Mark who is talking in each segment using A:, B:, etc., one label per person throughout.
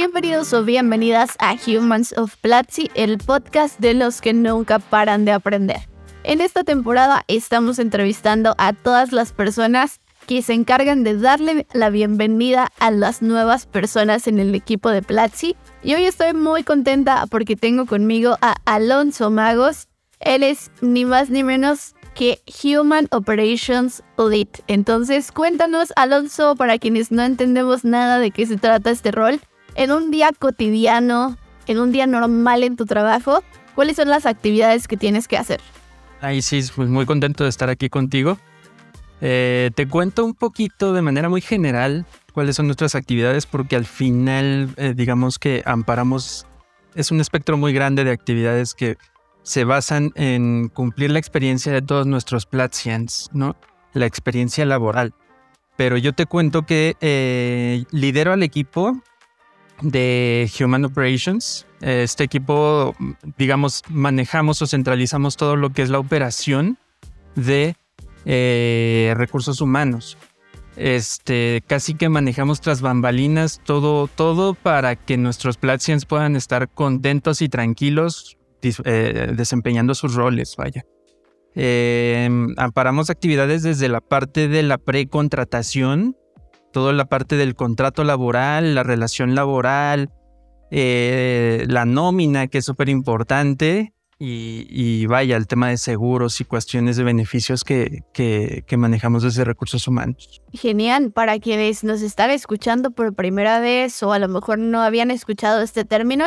A: Bienvenidos o bienvenidas a Humans of Platzi, el podcast de los que nunca paran de aprender. En esta temporada estamos entrevistando a todas las personas que se encargan de darle la bienvenida a las nuevas personas en el equipo de Platzi. Y hoy estoy muy contenta porque tengo conmigo a Alonso Magos. Él es ni más ni menos que Human Operations Lead. Entonces, cuéntanos, Alonso, para quienes no entendemos nada de qué se trata este rol, en un día cotidiano, en un día normal en tu trabajo, ¿cuáles son las actividades que tienes que hacer?
B: Ahí sí, pues muy contento de estar aquí contigo. Eh, te cuento un poquito de manera muy general cuáles son nuestras actividades porque al final eh, digamos que amparamos, es un espectro muy grande de actividades que se basan en cumplir la experiencia de todos nuestros Platzians, ¿no? La experiencia laboral. Pero yo te cuento que eh, lidero al equipo de Human Operations. Este equipo, digamos, manejamos o centralizamos todo lo que es la operación de eh, recursos humanos. Este, casi que manejamos tras bambalinas todo, todo para que nuestros Platzians puedan estar contentos y tranquilos eh, desempeñando sus roles, vaya. Eh, amparamos actividades desde la parte de la precontratación, toda la parte del contrato laboral, la relación laboral, eh, la nómina, que es súper importante, y, vaya, el tema de seguros y cuestiones de beneficios que, que, manejamos desde recursos humanos.
A: Genial, para quienes nos están escuchando por primera vez o a lo mejor no habían escuchado este término,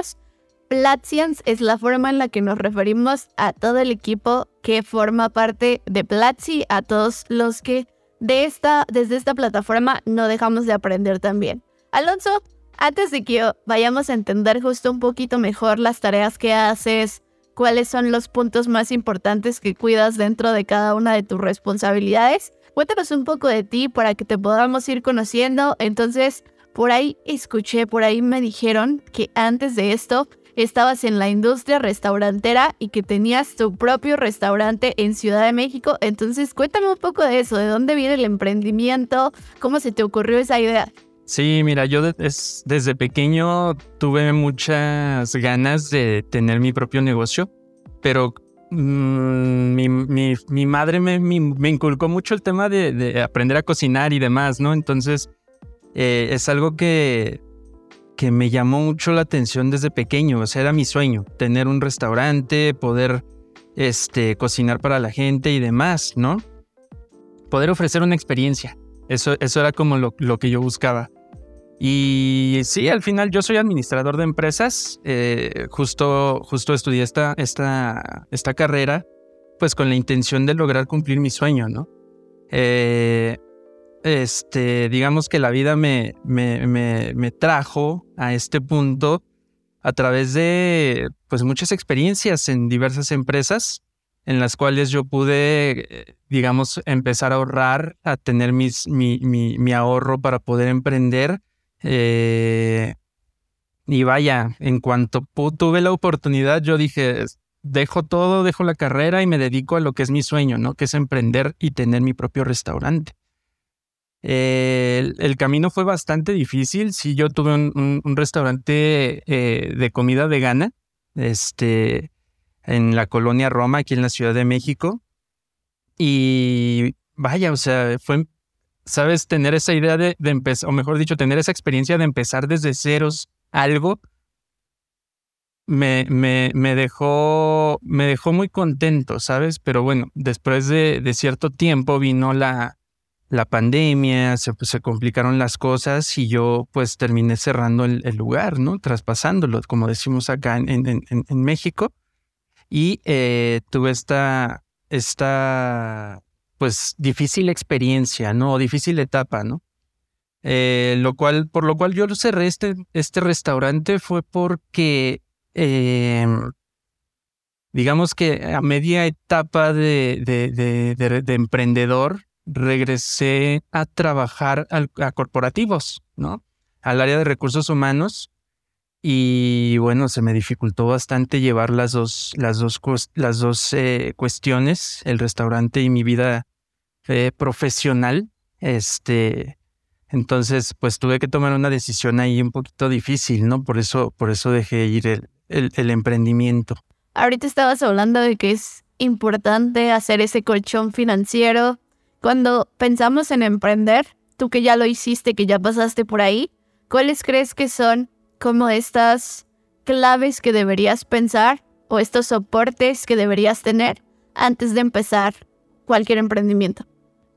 A: Platzians es la forma en la que nos referimos a todo el equipo que forma parte de Platzi, a todos los que de esta, desde esta plataforma no dejamos de aprender también. Alonso, antes de que vayamos a entender justo un poquito mejor las tareas que haces, cuáles son los puntos más importantes que cuidas dentro de cada una de tus responsabilidades, cuéntanos un poco de ti para que te podamos ir conociendo. Entonces, por ahí escuché, por ahí me dijeron que antes de esto estabas en la industria restaurantera y que tenías tu propio restaurante en Ciudad de México. Entonces, cuéntame un poco de eso, de dónde viene el emprendimiento, cómo se te ocurrió esa idea.
B: Sí, mira, yo desde pequeño tuve muchas ganas de tener mi propio negocio, pero mm, mi, madre me, inculcó mucho el tema de, aprender a cocinar y demás, ¿no? Entonces, eh, es algo que que me llamó mucho la atención desde pequeño. O sea, era mi sueño, tener un restaurante, poder este, cocinar para la gente y demás, ¿no? Poder ofrecer una experiencia. Eso, eso era como lo, que yo buscaba. Y sí, al final yo soy administrador de empresas. Eh, justo, justo estudié esta, esta, esta carrera, pues con la intención de lograr cumplir mi sueño, ¿no? Eh, este, digamos que la vida me, me, me, trajo a este punto a través de pues muchas experiencias en diversas empresas en las cuales yo pude, digamos, empezar a ahorrar, a tener mis, mi, mi, ahorro para poder emprender. Eh, y vaya, en cuanto tuve la oportunidad, yo dije, dejo todo, dejo la carrera y me dedico a lo que es mi sueño, ¿no? Que es emprender y tener mi propio restaurante. Eh, el, camino fue bastante difícil. Sí, yo tuve un, restaurante eh, de comida vegana este, en la colonia Roma, aquí en la Ciudad de México. Y vaya, o sea, fue, sabes, tener esa idea de, empezar, o mejor dicho, tener esa experiencia de empezar desde ceros algo, me, me, me, dejó, me dejó muy contento, ¿sabes? Pero bueno, después de, de cierto tiempo vino la, la pandemia, se, pues, se, complicaron las cosas y yo pues terminé cerrando el, lugar, ¿no? Traspasándolo, como decimos acá en, en, México. Y eh, tuve esta, esta, pues difícil experiencia, ¿no? difícil etapa, ¿no? Eh, lo cual, por lo cual yo cerré este, este restaurante fue porque em, digamos que a media etapa de, de, emprendedor, regresé a trabajar a corporativos, ¿no? Al área de recursos humanos. Y bueno, se me dificultó bastante llevar las dos, las dos, las dos eh, cuestiones, el restaurante y mi vida eh, profesional. Este, entonces, pues tuve que tomar una decisión ahí un poquito difícil, ¿no? Por eso, por eso dejé ir el, el, emprendimiento.
A: Ahorita estabas hablando de que es importante hacer ese colchón financiero. Cuando pensamos en emprender, tú que ya lo hiciste, que ya pasaste por ahí, ¿cuáles crees que son como estas claves que deberías pensar o estos soportes que deberías tener antes de empezar cualquier emprendimiento?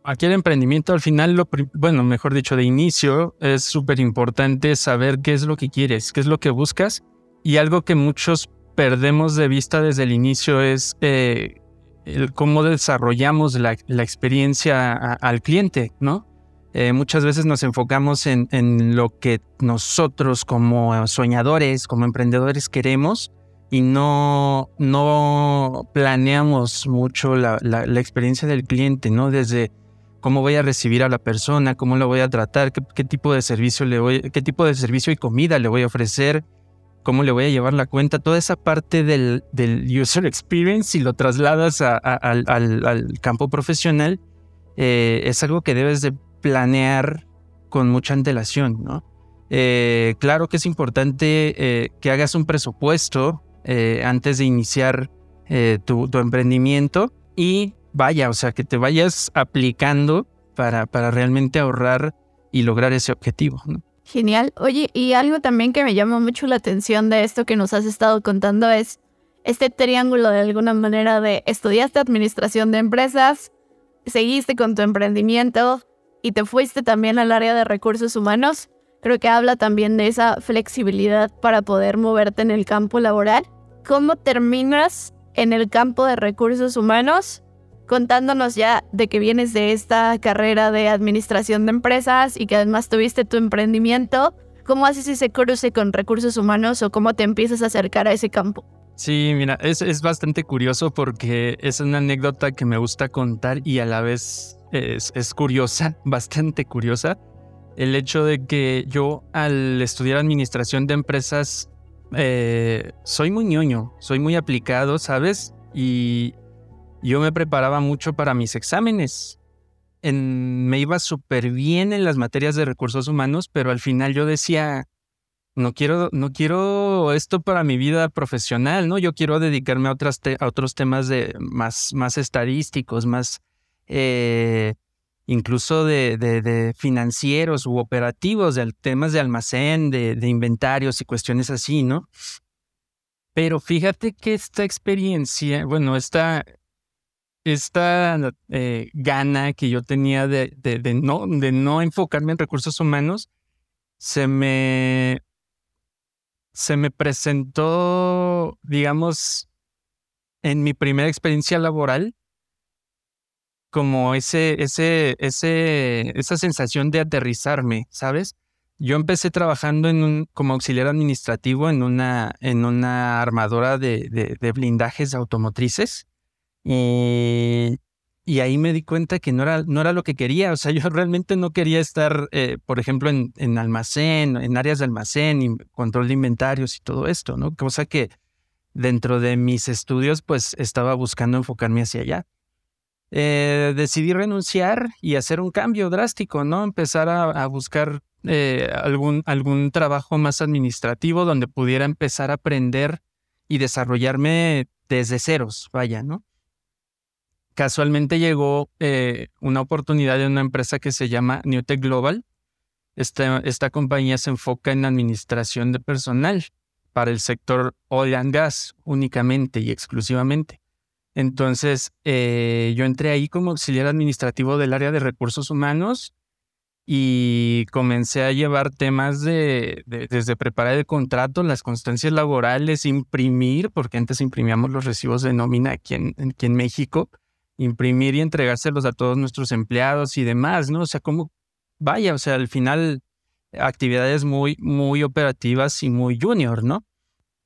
B: Cualquier emprendimiento al final, lo, bueno, mejor dicho, de inicio, es súper importante saber qué es lo que quieres, qué es lo que buscas y algo que muchos perdemos de vista desde el inicio es eh, el cómo desarrollamos la, experiencia al cliente, ¿no? Eh, muchas veces nos enfocamos en, lo que nosotros como soñadores, como emprendedores queremos y no, no planeamos mucho la, la, experiencia del cliente, ¿no? Desde cómo voy a recibir a la persona, cómo lo voy a tratar, qué, qué tipo de servicio le voy, qué tipo de servicio y comida le voy a ofrecer, cómo le voy a llevar la cuenta, toda esa parte del, user experience, y lo trasladas al, campo profesional, eh, es algo que debes de planear con mucha antelación, ¿no? Eh, claro que es importante eh, que hagas un presupuesto antes de iniciar tu, emprendimiento y vaya, o sea, que te vayas aplicando para, para realmente ahorrar y lograr ese objetivo. ¿no?
A: Genial. Oye, y algo también que me llama mucho la atención de esto que nos has estado contando es este triángulo de alguna manera de estudiaste administración de empresas, seguiste con tu emprendimiento y te fuiste también al área de recursos humanos. Creo que habla también de esa flexibilidad para poder moverte en el campo laboral. ¿Cómo terminas en el campo de recursos humanos contándonos ya de que vienes de esta carrera de administración de empresas y que además tuviste tu emprendimiento. ¿Cómo haces ese cruce con recursos humanos o cómo te empiezas a acercar a ese campo?
B: Sí, mira, es, es bastante curioso porque es una anécdota que me gusta contar y a la vez es, es curiosa, bastante curiosa. El hecho de que yo al estudiar administración de empresas eh, soy muy ñoño, soy muy aplicado, ¿sabes? Y yo me preparaba mucho para mis exámenes. me iba súper bien en las materias de recursos humanos, pero al final yo decía, no quiero, no quiero esto para mi vida profesional, ¿no? Yo quiero dedicarme a, a otros temas de, más, más estadísticos, más eh, incluso de, financieros u operativos, de temas de almacén, de, de inventarios y cuestiones así, ¿no? Pero fíjate que esta experiencia, bueno, esta, esta eh, gana que yo tenía de, de, no, de no enfocarme en recursos humanos se me, se me presentó, digamos, en mi primera experiencia laboral como ese, ese, ese, esa sensación de aterrizarme, ¿sabes? Yo empecé trabajando en como auxiliar administrativo en una, en una armadora de, de blindajes automotrices y, y ahí me di cuenta que no era, no era lo que quería. O sea, yo realmente no quería estar, eh, por ejemplo, en, almacén, en áreas de almacén, control de inventarios y todo esto, ¿no? Cosa que dentro de mis estudios, pues estaba buscando enfocarme hacia allá. Eh, decidí renunciar y hacer un cambio drástico, ¿no? Empezar a, buscar eh, algún, algún trabajo más administrativo donde pudiera empezar a aprender y desarrollarme desde ceros, vaya, ¿no? Casualmente llegó eh, una oportunidad de una empresa que se llama Newtech Global. Esta, esta compañía se enfoca en administración de personal para el sector oil and gas únicamente y exclusivamente. Entonces, eh, yo entré ahí como auxiliar administrativo del área de recursos humanos y comencé a llevar temas de, desde preparar el contrato, las constancias laborales, imprimir, porque antes imprimíamos los recibos de nómina aquí en, aquí en México, imprimir y entregárselos a todos nuestros empleados y demás, ¿no? O sea, como, vaya, o sea, al final actividades muy, muy operativas y muy junior, ¿no?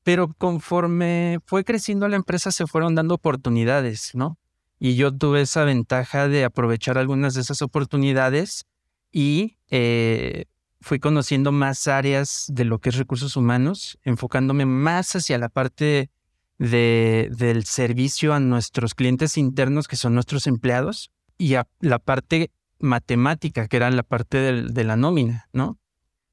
B: pero conforme fue creciendo la empresa se fueron dando oportunidades, ¿no? Y yo tuve esa ventaja de aprovechar algunas de esas oportunidades y eh, fui conociendo más áreas de lo que es recursos humanos, enfocándome más hacia la parte de, del servicio a nuestros clientes internos, que son nuestros empleados, y a la parte matemática, que era la parte de la nómina, ¿no?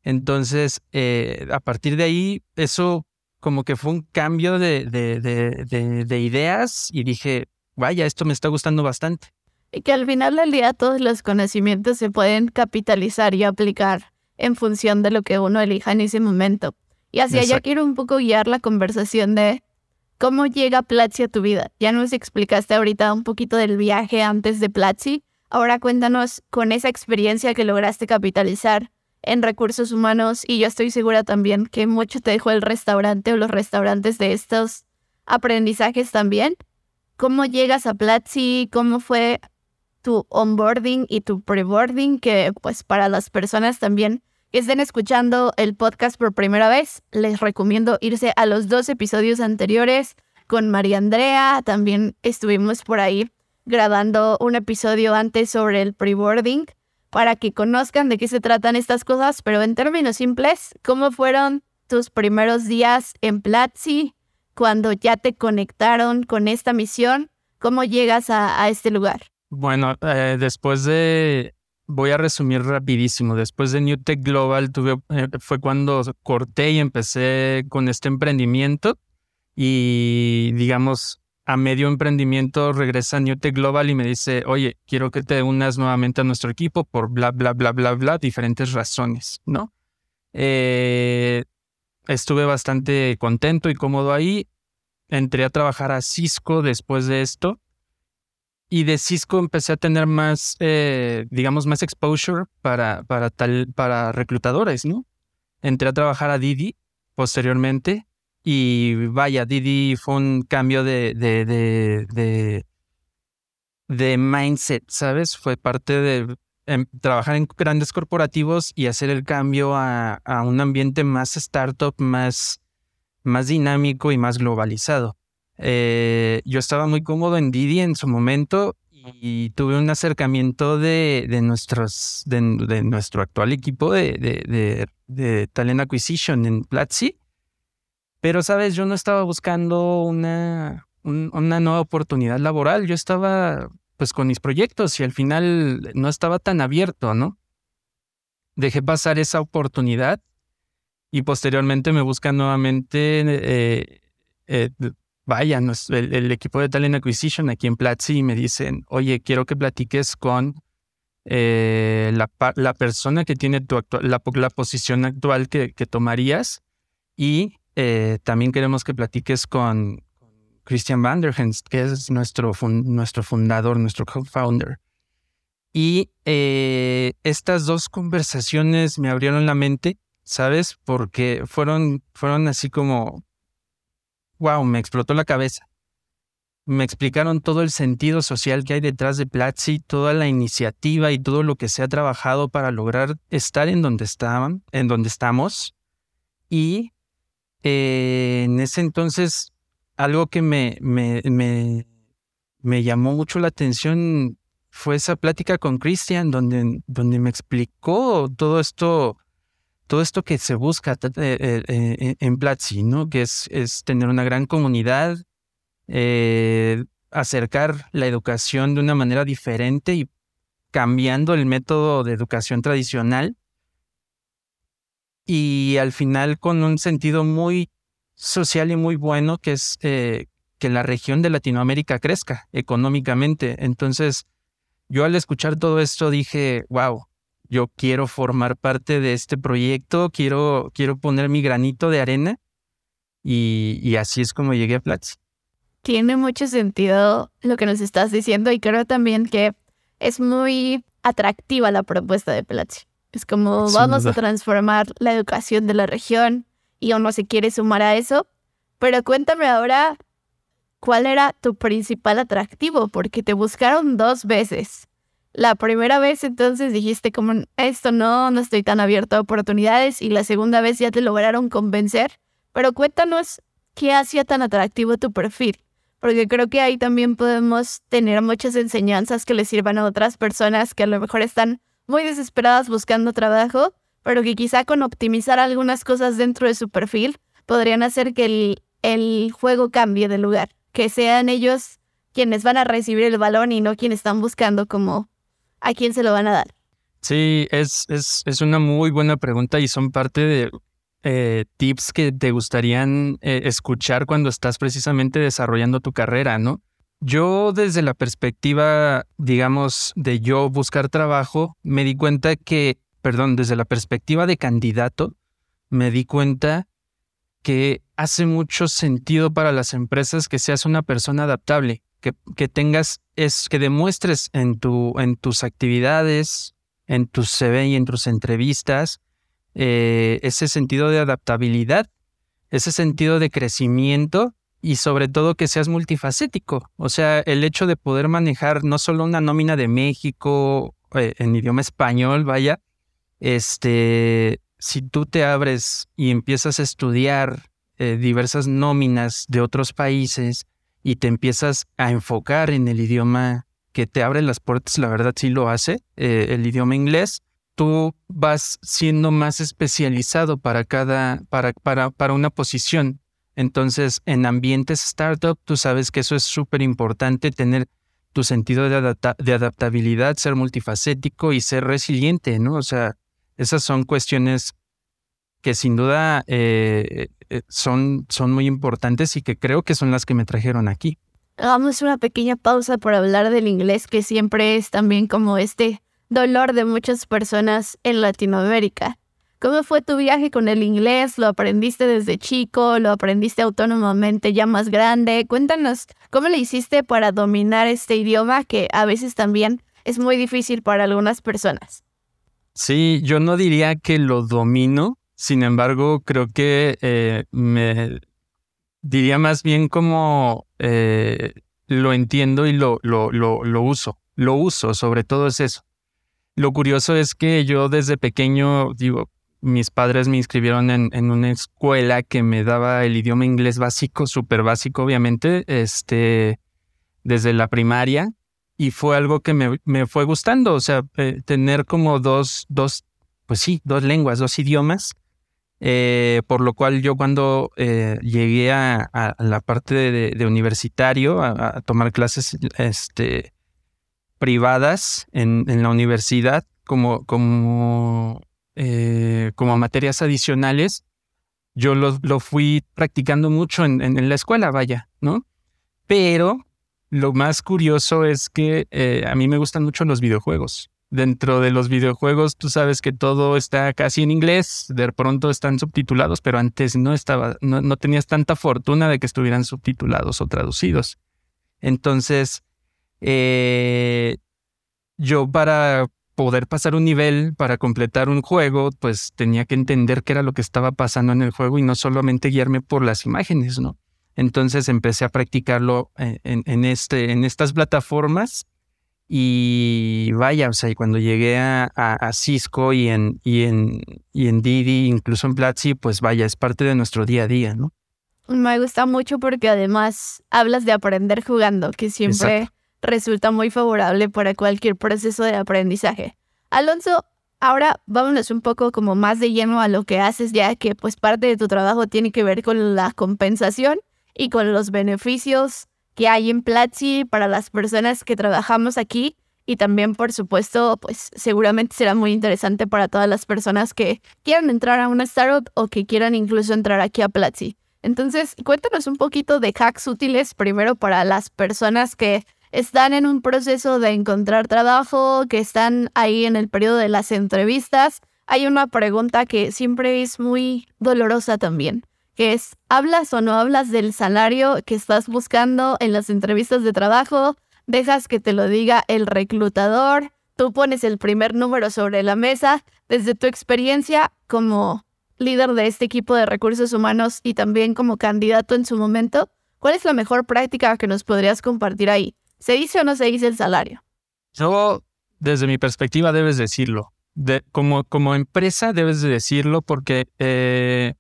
B: Entonces, eh, a partir de ahí, eso como que fue un cambio de, de, ideas y dije, vaya, esto me está gustando bastante.
A: Y que al final del día todos los conocimientos se pueden capitalizar y aplicar en función de lo que uno elija en ese momento. Y hacia allá quiero un poco guiar la conversación de cómo llega Platzi a tu vida. Ya nos explicaste ahorita un poquito del viaje antes de Platzi. Ahora cuéntanos con esa experiencia que lograste capitalizar en recursos humanos y yo estoy segura también que mucho te dejó el restaurante o los restaurantes de estos aprendizajes también. ¿Cómo llegas a Platzi? ¿Cómo fue tu onboarding y tu preboarding? Que pues para las personas también estén escuchando el podcast por primera vez, les recomiendo irse a los dos episodios anteriores con María Andrea. También estuvimos por ahí grabando un episodio antes sobre el preboarding para que conozcan de qué se tratan estas cosas, pero en términos simples, ¿cómo fueron tus primeros días en Platzi cuando ya te conectaron con esta misión? ¿Cómo llegas a, este lugar?
B: Bueno, eh, después de, voy a resumir rapidísimo, después de New Tech Global tuve, eh, fue cuando corté y empecé con este emprendimiento y digamos, a medio emprendimiento regresa Newtek Global y me dice, oye, quiero que te unas nuevamente a nuestro equipo por bla, bla, bla, bla, bla, diferentes razones, ¿no? Eh, estuve bastante contento y cómodo ahí. Entré a trabajar a Cisco después de esto. Y de Cisco empecé a tener más, eh, digamos, más exposure para, para, tal, para reclutadores, ¿no? Entré a trabajar a Didi posteriormente y vaya, Didi fue un cambio de, de, de, mindset, ¿sabes? Fue parte de em, trabajar en grandes corporativos y hacer el cambio a, a un ambiente más startup, más, más dinámico y más globalizado. Eh, yo estaba muy cómodo en Didi en su momento y tuve un acercamiento de, nuestros, de, nuestro actual equipo de, de, Talent Acquisition en Platzi. Pero, sabes, yo no estaba buscando una, una nueva oportunidad laboral, yo estaba pues con mis proyectos y al final no estaba tan abierto, ¿no? Dejé pasar esa oportunidad y posteriormente me buscan nuevamente, eh, eh, vaya, el, equipo de Talent Acquisition aquí en Platzi y me dicen, oye, quiero que platiques con eh, la, persona que tiene tu la, la, posición actual que, que tomarías y eh, también queremos que platiques con Christian Vanderhens, que es nuestro, nuestro fundador, nuestro co-founder. Y eh, estas dos conversaciones me abrieron la mente, ¿sabes? Porque fueron, fueron así como, wow, me explotó la cabeza. Me explicaron todo el sentido social que hay detrás de Platzi, toda la iniciativa y todo lo que se ha trabajado para lograr estar en donde estaban, en donde estamos. Y eh, en ese entonces, algo que me, me, me, llamó mucho la atención fue esa plática con Christian, donde, donde me explicó todo esto, todo esto que se busca eh, eh, en Platzi, ¿no? Que es, tener una gran comunidad, acercar la educación de una manera diferente y cambiando el método de educación tradicional y al final con un sentido muy social y muy bueno que es eh, que la región de Latinoamérica crezca económicamente. Entonces, yo al escuchar todo esto dije, wow, yo quiero formar parte de este proyecto, quiero, quiero poner mi granito de arena y, y así es como llegué a Platzi.
A: Tiene mucho sentido lo que nos estás diciendo y creo también que es muy atractiva la propuesta de Platzi. Es como vamos a transformar la educación de la región y uno se quiere sumar a eso. Pero cuéntame ahora cuál era tu principal atractivo, porque te buscaron dos veces. La primera vez entonces dijiste como esto no, no estoy tan abierto a oportunidades y la segunda vez ya te lograron convencer. Pero cuéntanos qué hacía tan atractivo tu perfil. Porque creo que ahí también podemos tener muchas enseñanzas que le sirvan a otras personas que a lo mejor están muy desesperadas buscando trabajo, pero que quizá con optimizar algunas cosas dentro de su perfil podrían hacer que el, el juego cambie de lugar, que sean ellos quienes van a recibir el balón y no quienes están buscando como a quién se lo van a dar.
B: Sí, es, es, es una muy buena pregunta y son parte de eh, tips que te gustarían eh, escuchar cuando estás precisamente desarrollando tu carrera, ¿no? Yo desde la perspectiva, digamos, de yo buscar trabajo, me di cuenta que, perdón, desde la perspectiva de candidato, me di cuenta que hace mucho sentido para las empresas que seas una persona adaptable, que, tengas, es que demuestres en, tu, en tus actividades, en tu CV y en tus entrevistas, eh, ese sentido de adaptabilidad, ese sentido de crecimiento y sobre todo que seas multifacético. O sea, el hecho de poder manejar no solo una nómina de México eh, en idioma español, vaya, este, si tú te abres y empiezas a estudiar eh, diversas nóminas de otros países y te empiezas a enfocar en el idioma que te abre las puertas, la verdad sí lo hace, el idioma inglés, tú vas siendo más especializado para cada, para, para, para una posición. Entonces, en ambientes startup, tú sabes que eso es súper importante, tener tu sentido de, de, adaptabilidad, ser multifacético y ser resiliente, ¿no? O sea, esas son cuestiones que sin duda eh, eh, son, son muy importantes y que creo que son las que me trajeron aquí.
A: Hagamos una pequeña pausa por hablar del inglés, que siempre es también como este dolor de muchas personas en Latinoamérica. ¿Cómo fue tu viaje con el inglés? ¿Lo aprendiste desde chico? ¿Lo aprendiste autónomamente ya más grande? Cuéntanos, ¿cómo le hiciste para dominar este idioma que a veces también es muy difícil para algunas personas?
B: Sí, yo no diría que lo domino, sin embargo, creo que eh, me diría más bien como eh, lo entiendo y lo, lo, lo, uso. Lo uso, sobre todo es eso. Lo curioso es que yo desde pequeño, digo, mis padres me inscribieron en, una escuela que me daba el idioma inglés básico, súper básico, obviamente, este, desde la primaria. Y fue algo que me, fue gustando, o sea, eh, tener como dos, dos, pues sí, dos lenguas, dos idiomas. Eh, por lo cual yo cuando eh, llegué a, la parte de, universitario, a, tomar clases este, privadas en, la universidad como, como, eh, como materias adicionales, yo lo, lo fui practicando mucho en, en, la escuela, vaya, ¿no? Pero lo más curioso es que eh, a mí me gustan mucho los videojuegos. Dentro de los videojuegos, tú sabes que todo está casi en inglés, de pronto están subtitulados, pero antes no estaba, no, no tenías tanta fortuna de que estuvieran subtitulados o traducidos. Entonces, eh, yo para poder pasar un nivel, para completar un juego, pues tenía que entender qué era lo que estaba pasando en el juego y no solamente guiarme por las imágenes, ¿no? Entonces empecé a practicarlo en, en, este, en estas plataformas y vaya, o sea, y cuando llegué a, a, Cisco y en, y, en, y en Didi, incluso en Platzi, pues vaya, es parte de nuestro día a día, ¿no?
A: Me gusta mucho porque además hablas de aprender jugando, que siempre resulta muy favorable para cualquier proceso de aprendizaje. Alonso, ahora vámonos un poco como más de lleno a lo que haces, ya que pues parte de tu trabajo tiene que ver con la compensación y con los beneficios que hay en Platzi para las personas que trabajamos aquí y también por supuesto pues seguramente será muy interesante para todas las personas que quieran entrar a una startup o que quieran incluso entrar aquí a Platzi. Entonces, cuéntanos un poquito de hacks útiles primero para las personas que están en un proceso de encontrar trabajo, que están ahí en el periodo de las entrevistas, hay una pregunta que siempre es muy dolorosa también, que es, ¿hablas o no hablas del salario que estás buscando en las entrevistas de trabajo? ¿Dejas que te lo diga el reclutador? ¿Tú pones el primer número sobre la mesa? Desde tu experiencia como líder de este equipo de recursos humanos y también como candidato en su momento, ¿cuál es la mejor práctica que nos podrías compartir ahí? ¿Se dice o no se dice el salario?
B: Yo, desde mi perspectiva, debes decirlo. De, como, como empresa debes de decirlo porque eh,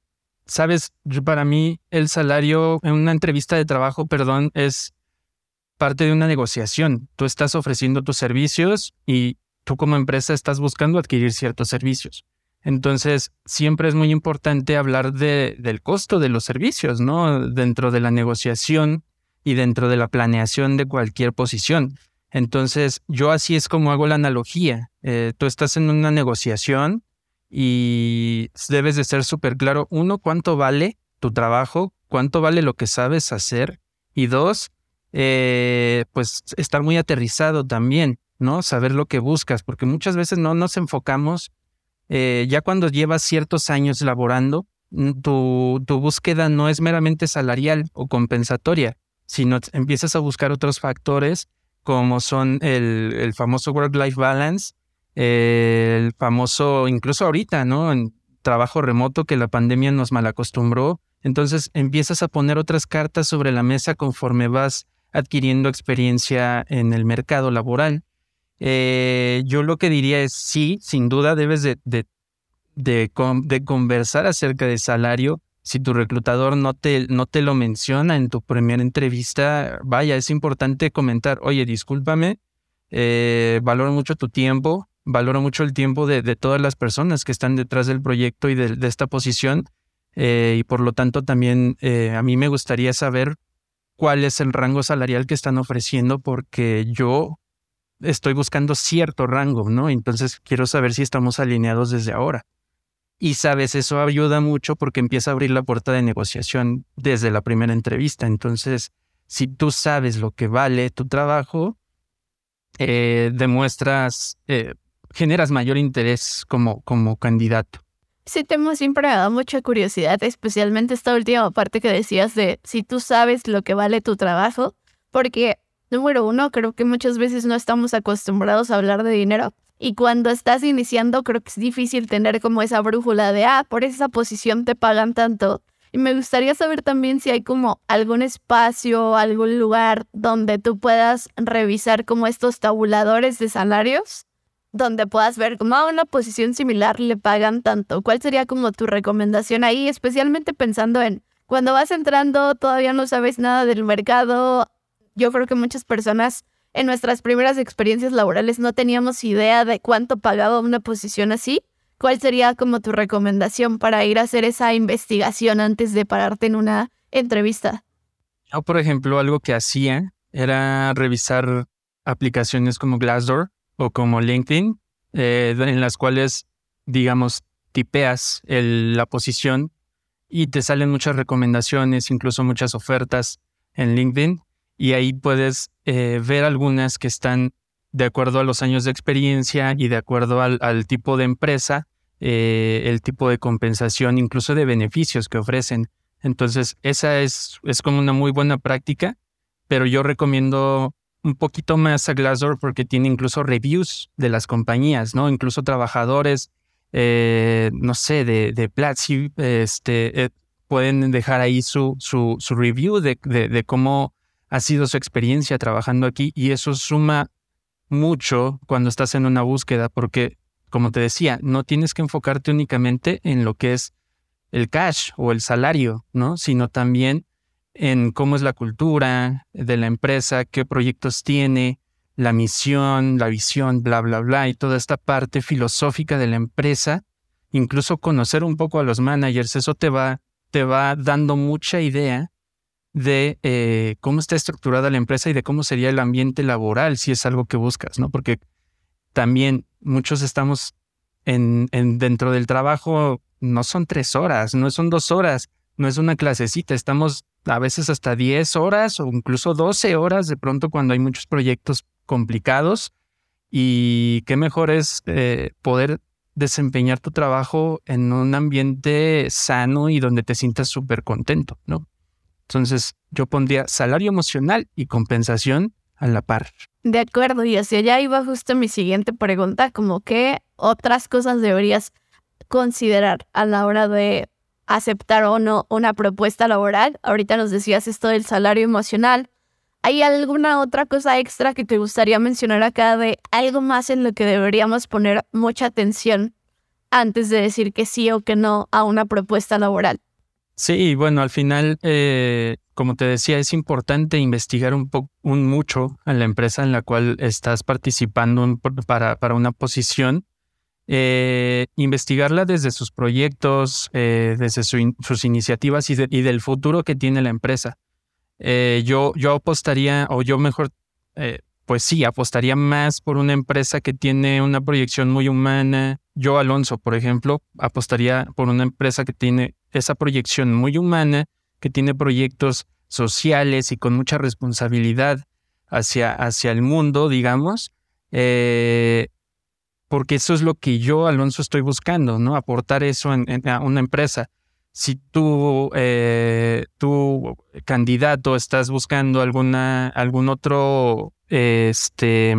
B: sabes, para mí el salario en una entrevista de trabajo, perdón, es parte de una negociación. Tú estás ofreciendo tus servicios y tú como empresa estás buscando adquirir ciertos servicios. Entonces, siempre es muy importante hablar de, del costo de los servicios, ¿no? Dentro de la negociación y dentro de la planeación de cualquier posición. Entonces, yo así es como hago la analogía. Eh, tú estás en una negociación y debes de ser súper claro, uno, cuánto vale tu trabajo, cuánto vale lo que sabes hacer y dos, eh, pues estar muy aterrizado también, ¿no? Saber lo que buscas, porque muchas veces no nos enfocamos, eh, ya cuando llevas ciertos años laborando, mm, tu, tu búsqueda no es meramente salarial o compensatoria, sino empiezas a buscar otros factores como son el, el famoso work-life balance, el famoso, incluso ahorita, ¿no? En trabajo remoto que la pandemia nos malacostumbró. Entonces empiezas a poner otras cartas sobre la mesa conforme vas adquiriendo experiencia en el mercado laboral. Eh, yo lo que diría es sí, sin duda debes de, de, conversar acerca de salario. Si tu reclutador no te, no te lo menciona en tu primera entrevista, vaya, es importante comentar, oye, discúlpame, eh, valoro mucho tu tiempo, valoro mucho el tiempo de, todas las personas que están detrás del proyecto y de, esta posición. Eh, y por lo tanto también eh, a mí me gustaría saber cuál es el rango salarial que están ofreciendo porque yo estoy buscando cierto rango, ¿no? Entonces quiero saber si estamos alineados desde ahora. Y sabes, eso ayuda mucho porque empieza a abrir la puerta de negociación desde la primera entrevista. Entonces, si tú sabes lo que vale tu trabajo, eh, demuestras generas mayor interés como, como candidato.
A: Sí, tema siempre dado mucha curiosidad, especialmente esta última parte que decías de si tú sabes lo que vale tu trabajo, porque, número uno, creo que muchas veces no estamos acostumbrados a hablar de dinero. Y cuando estás iniciando, creo que es difícil tener como esa brújula de, ah, por esa posición te pagan tanto. Y me gustaría saber también si hay como algún espacio, algún lugar donde tú puedas revisar como estos tabuladores de salarios donde puedas ver como a una posición similar le pagan tanto. ¿Cuál sería como tu recomendación ahí, especialmente pensando en cuando vas entrando, todavía no sabes nada del mercado? Yo creo que muchas personas en nuestras primeras experiencias laborales no teníamos idea de cuánto pagaba una posición así. ¿Cuál sería como tu recomendación para ir a hacer esa investigación antes de pararte en una entrevista?
B: Yo, por ejemplo, algo que hacía era revisar aplicaciones como Glassdoor o como LinkedIn, eh, en las cuales, digamos, tipeas la posición y te salen muchas recomendaciones, incluso muchas ofertas en LinkedIn y ahí puedes eh, ver algunas que están de acuerdo a los años de experiencia y de acuerdo al, tipo de empresa, eh, el tipo de compensación, incluso de beneficios que ofrecen. Entonces, esa es, es como una muy buena práctica, pero yo recomiendo un poquito más a Glassdoor porque tiene incluso reviews de las compañías, ¿no? Incluso trabajadores, eh, no sé, de, de Platzi, este, eh, pueden dejar ahí su, su, su review de, de, de, cómo ha sido su experiencia trabajando aquí y eso suma mucho cuando estás en una búsqueda porque, como te decía, no tienes que enfocarte únicamente en lo que es el cash o el salario, ¿no? Sino también en cómo es la cultura de la empresa, qué proyectos tiene, la misión, la visión, bla, bla, bla, y toda esta parte filosófica de la empresa, incluso conocer un poco a los managers, eso te va, te va dando mucha idea de eh, cómo está estructurada la empresa y de cómo sería el ambiente laboral si es algo que buscas, ¿no? Porque también muchos estamos en, en dentro del trabajo, no son tres horas, no son dos horas, no es una clasecita, estamos a veces hasta 10 horas o incluso 12 horas de pronto cuando hay muchos proyectos complicados. Y qué mejor es eh, poder desempeñar tu trabajo en un ambiente sano y donde te sientas súper contento, ¿no? Entonces, yo pondría salario emocional y compensación a la par.
A: De acuerdo, y hacia allá iba justo mi siguiente pregunta, como qué otras cosas deberías considerar a la hora de aceptar o no una propuesta laboral. Ahorita nos decías esto del salario emocional. ¿Hay alguna otra cosa extra que te gustaría mencionar acá de algo más en lo que deberíamos poner mucha atención antes de decir que sí o que no a una propuesta laboral?
B: Sí, bueno, al final, eh, como te decía, es importante investigar un poco, un mucho a la empresa en la cual estás participando para, para una posición. Eh, investigarla desde sus proyectos, eh, desde sus iniciativas y, del futuro que tiene la empresa. yo, yo apostaría, o yo mejor, pues sí, apostaría más por una empresa que tiene una proyección muy humana. Yo, Alonso, por ejemplo, apostaría por una empresa que tiene esa proyección muy humana, que tiene proyectos sociales y con mucha responsabilidad hacia, hacia el mundo, digamos, eh, porque eso es lo que yo, Alonso, estoy buscando, ¿no? Aportar eso en, a una empresa. Si tú, eh, tú, candidato, estás buscando alguna, algún otro, este,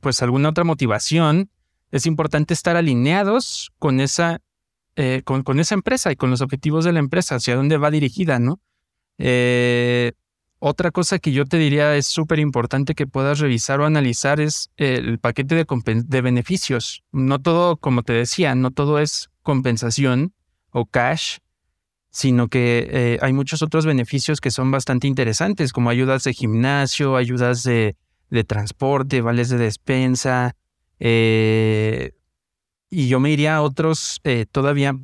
B: pues alguna otra motivación, es importante estar alineados con esa eh, con, con, esa empresa y con los objetivos de la empresa, hacia dónde va dirigida, ¿no? Eh, otra cosa que yo te diría es súper importante que puedas revisar o analizar es el paquete de, beneficios. No todo, como te decía, no todo es compensación o cash, sino que eh, hay muchos otros beneficios que son bastante interesantes, como ayudas de gimnasio, ayudas de, de transporte, vales de despensa, eh, y yo me iría a otros eh, todavía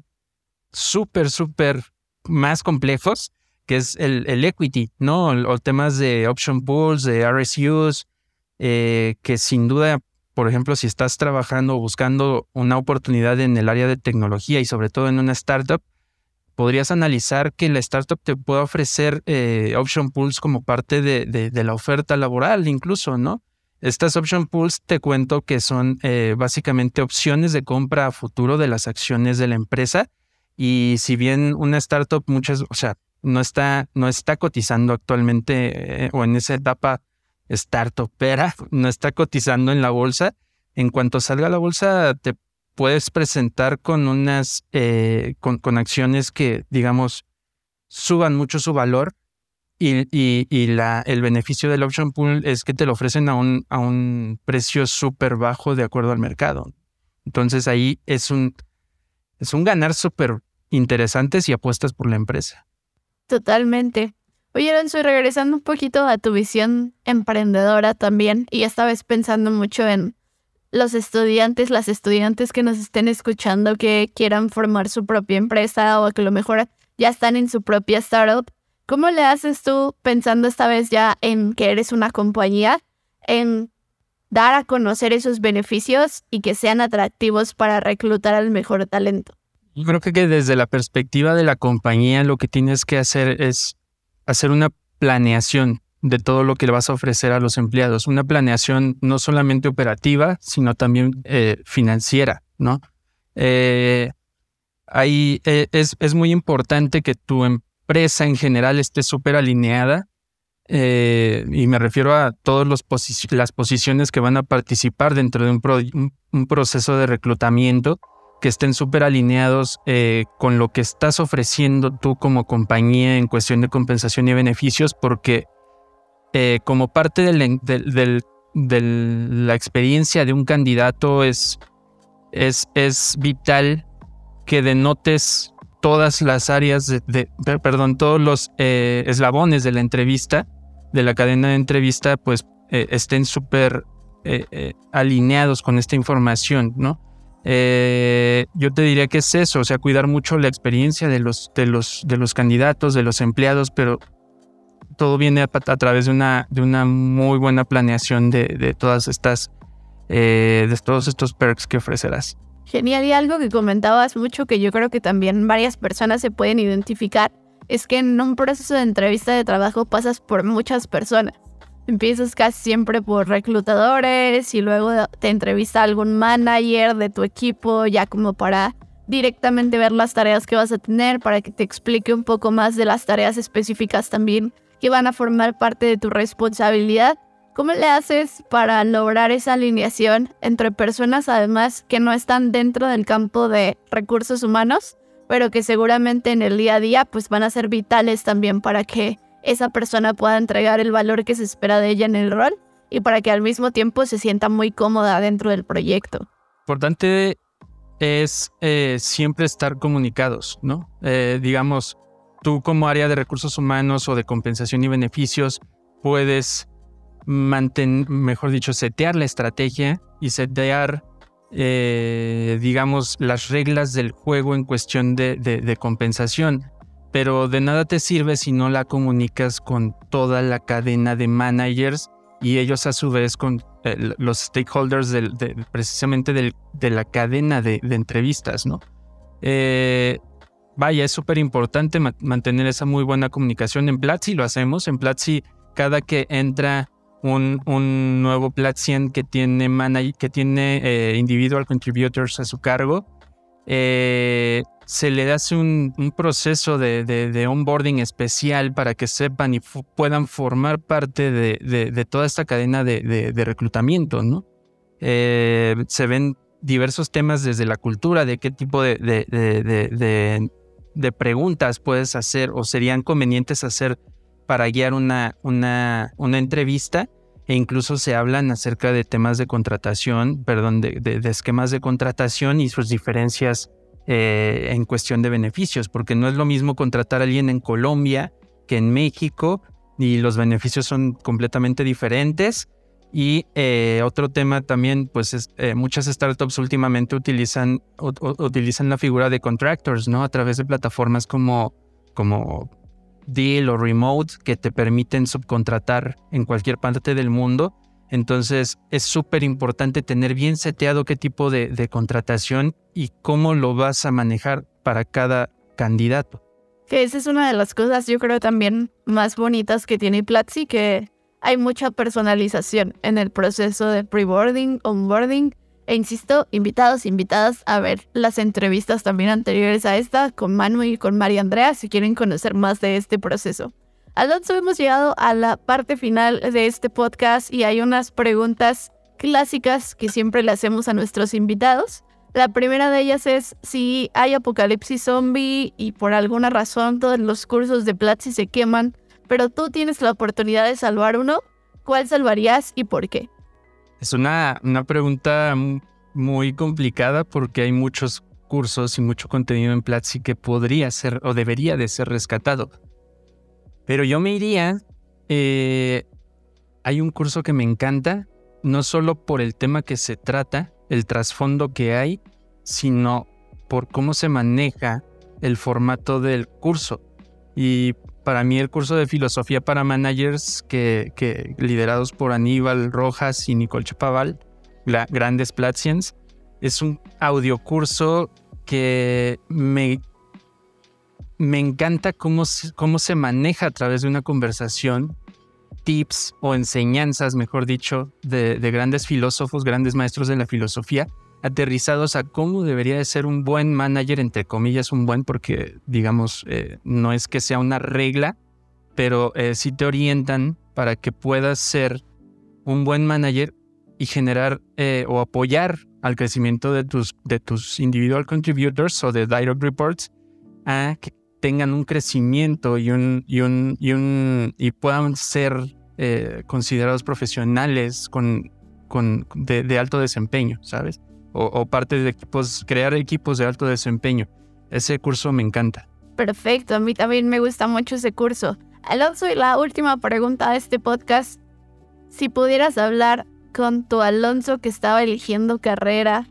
B: súper, súper más complejos, que es el, el equity, ¿no? O, temas de option pools, de RSUs, eh, que sin duda, por ejemplo, si estás trabajando o buscando una oportunidad en el área de tecnología y sobre todo en una startup, podrías analizar que la startup te pueda ofrecer eh, option pools como parte de, de, la oferta laboral incluso, ¿no? Estas option pools te cuento que son eh, básicamente opciones de compra a futuro de las acciones de la empresa. Y si bien una startup muchas, o sea, no está, no está cotizando actualmente eh, o en esa etapa startupera, no está cotizando en la bolsa, en cuanto salga la bolsa te puedes presentar con unas, eh, con, acciones que, digamos, suban mucho su valor y, la, el beneficio del option pool es que te lo ofrecen a un, a un precio súper bajo de acuerdo al mercado. Entonces ahí es un, es un ganar súper interesante si apuestas por la empresa.
A: Totalmente. Oye, Alonso, y regresando un poquito a tu visión emprendedora también, y esta vez pensando mucho en los estudiantes, las estudiantes que nos estén escuchando que quieran formar su propia empresa o que a lo mejor ya están en su propia startup, ¿Cómo le haces tú pensando esta vez ya en que eres una compañía, en dar a conocer esos beneficios y que sean atractivos para reclutar al mejor talento?
B: Yo creo que desde la perspectiva de la compañía lo que tienes que hacer es hacer una planeación de todo lo que le vas a ofrecer a los empleados. Una planeación no solamente operativa, sino también eh, financiera, ¿no? Eh, ahí eh, es, es, muy importante que tu, empresa en general esté súper alineada. Eh, y me refiero a todas las posiciones que van a participar dentro de un, proceso de reclutamiento, que estén súper alineados eh, con lo que estás ofreciendo tú como compañía en cuestión de compensación y beneficios, porque eh, como parte de la experiencia de un candidato es, es, es vital que denotes todas las áreas de, perdón, todos los eh, eslabones de la entrevista, de la cadena de entrevista, pues estén súper alineados con esta información, ¿no? Yo te diría que es eso, o sea, cuidar mucho la experiencia de los, de los, de los candidatos, de los empleados, pero todo viene a, través de una, de una muy buena planeación de, todas estas, de todos estos perks que ofrecerás.
A: Genial, y algo que comentabas mucho que yo creo que también varias personas se pueden identificar, es que en un proceso de entrevista de trabajo pasas por muchas personas. Empiezas casi siempre por reclutadores y luego te entrevista algún manager de tu equipo ya como para directamente ver las tareas que vas a tener, para que te explique un poco más de las tareas específicas también que van a formar parte de tu responsabilidad. ¿Cómo le haces para lograr esa alineación entre personas además que no están dentro del campo de recursos humanos, pero que seguramente en el día a día pues van a ser vitales también para que esa persona pueda entregar el valor que se espera de ella en el rol y para que al mismo tiempo se sienta muy cómoda dentro del proyecto?
B: Importante es eh, siempre estar comunicados, ¿no? Eh, digamos, tú como área de recursos humanos o de compensación y beneficios puedes mantener, mejor dicho, setear la estrategia y setear, eh, digamos, las reglas del juego en cuestión de, compensación. Pero de nada te sirve si no la comunicas con toda la cadena de managers y ellos a su vez con eh, los stakeholders precisamente de la cadena de, entrevistas, ¿no? Eh, vaya, es súper importante mantener esa muy buena comunicación. En Platzi lo hacemos, en Platzi cada que entra un, un nuevo Platzian que tiene, que tiene eh, individual contributors a su cargo, eh, se le hace un, proceso de, onboarding especial para que sepan y puedan formar parte de, toda esta cadena de, reclutamiento, ¿no? Eh, se ven diversos temas desde la cultura, de qué tipo de, preguntas puedes hacer o serían convenientes hacer para guiar una, entrevista e incluso se hablan acerca de temas de contratación, perdón, de, esquemas de contratación y sus diferencias eh, en cuestión de beneficios, porque no es lo mismo contratar a alguien en Colombia que en México y los beneficios son completamente diferentes. Y eh, otro tema también, pues eh, muchas startups últimamente utilizan, utilizan la figura de contractors, ¿no? A través de plataformas como, como deal o remote que te permiten subcontratar en cualquier parte del mundo. Entonces es súper importante tener bien seteado qué tipo de, contratación y cómo lo vas a manejar para cada candidato.
A: Que esa es una de las cosas yo creo también más bonitas que tiene Platzi, que hay mucha personalización en el proceso de preboarding, onboarding e insisto, invitados, invitadas a ver las entrevistas también anteriores a esta con Manu y con María Andrea si quieren conocer más de este proceso. Alonso, hemos llegado a la parte final de este podcast y hay unas preguntas clásicas que siempre le hacemos a nuestros invitados. La primera de ellas es si hay apocalipsis zombie y por alguna razón todos los cursos de Platzi se queman, pero tú tienes la oportunidad de salvar uno, ¿cuál salvarías y por qué?
B: Es una, una pregunta muy complicada porque hay muchos cursos y mucho contenido en Platzi que podría ser o debería de ser rescatado. Pero yo me iría, eh, hay un curso que me encanta, no solo por el tema que se trata, el trasfondo que hay, sino por cómo se maneja el formato del curso. Y para mí el curso de filosofía para managers que, liderados por Aníbal Rojas y Nicole Chapaval, grandes Platzians, es un audiocurso que me, me encanta cómo, cómo se maneja a través de una conversación tips o enseñanzas, mejor dicho, de, de grandes filósofos, grandes maestros de la filosofía, aterrizados a cómo debería de ser un buen manager, entre comillas, un buen, porque digamos, eh, no es que sea una regla, pero eh, sí te orientan para que puedas ser un buen manager y generar eh, o apoyar al crecimiento de tus, de tus individual contributors o de direct reports a que tengan un crecimiento y, un, y, un, y, un, y puedan ser considerados profesionales con, con, de alto desempeño, ¿sabes? O, parte de equipos, crear equipos de alto desempeño. Ese curso me encanta.
A: Perfecto, a mí también me gusta mucho ese curso. Alonso, y la última pregunta de este podcast. Si pudieras hablar con tu Alonso que estaba eligiendo carrera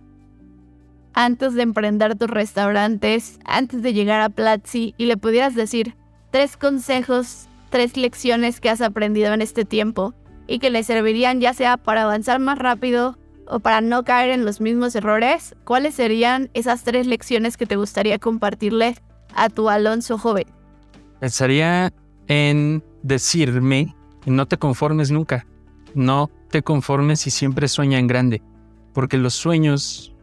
A: antes de emprender tus restaurantes, antes de llegar a Platzi, y le pudieras decir tres consejos, tres lecciones que has aprendido en este tiempo y que le servirían ya sea para avanzar más rápido o para no caer en los mismos errores, ¿cuáles serían esas tres lecciones que te gustaría compartirle a tu Alonso joven?
B: Pensaría en decirme, no te conformes nunca, no te conformes y siempre sueña en grande, porque los sueños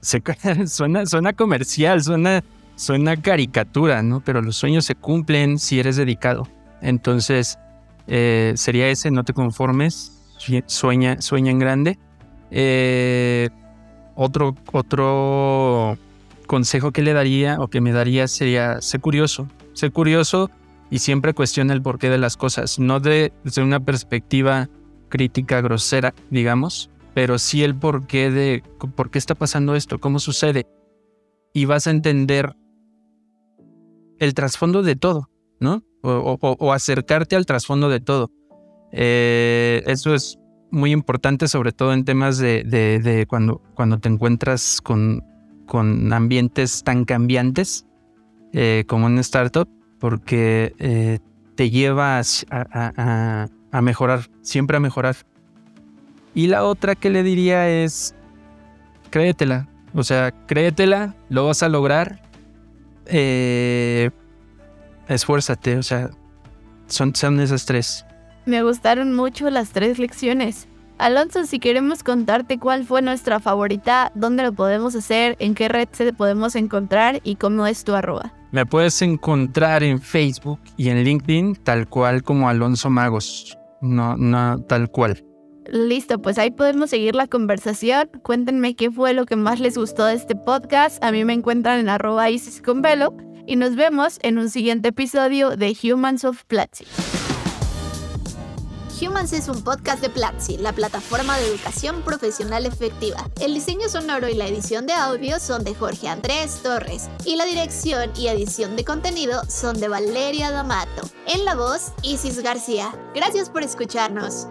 B: se, suena, suena comercial, suena, suena caricatura, ¿no? Pero los sueños se cumplen si eres dedicado. Entonces, eh, sería ese, no te conformes, sueña, sueña en grande. Eh, otro, otro consejo que le daría o que me daría sería ser curioso. Ser curioso y siempre cuestiona el porqué de las cosas, no de, desde una perspectiva crítica grosera, digamos, pero sí el porqué de por qué está pasando esto, cómo sucede. Y vas a entender el trasfondo de todo, ¿no? O, acercarte al trasfondo de todo. Eh, eso es muy importante, sobre todo en temas de, cuando, cuando te encuentras con, con ambientes tan cambiantes eh, como una startup, porque eh, te lleva a, a, mejorar, siempre a mejorar. Y la otra que le diría es, créetela, o sea, créetela, lo vas a lograr, eh, esfuérzate, o sea, son, son esas tres.
A: Me gustaron mucho las tres lecciones. Alonso, si queremos contarte cuál fue nuestra favorita, dónde lo podemos hacer, en qué red se podemos encontrar y cómo es tu arroba.
B: Me puedes encontrar en Facebook y en LinkedIn tal cual como Alonso Magos. No, no, tal cual.
A: Listo, pues ahí podemos seguir la conversación. Cuéntenme qué fue lo que más les gustó de este podcast. A mí me encuentran en arroba Isis con velo y nos vemos en un siguiente episodio de Humans of Platzi.
C: Humans es un podcast de Platzi, la plataforma de educación profesional efectiva. El diseño sonoro y la edición de audio son de Jorge Andrés Torres y la dirección y edición de contenido son de Valeria D'Amato. En la voz, Isis García. Gracias por escucharnos.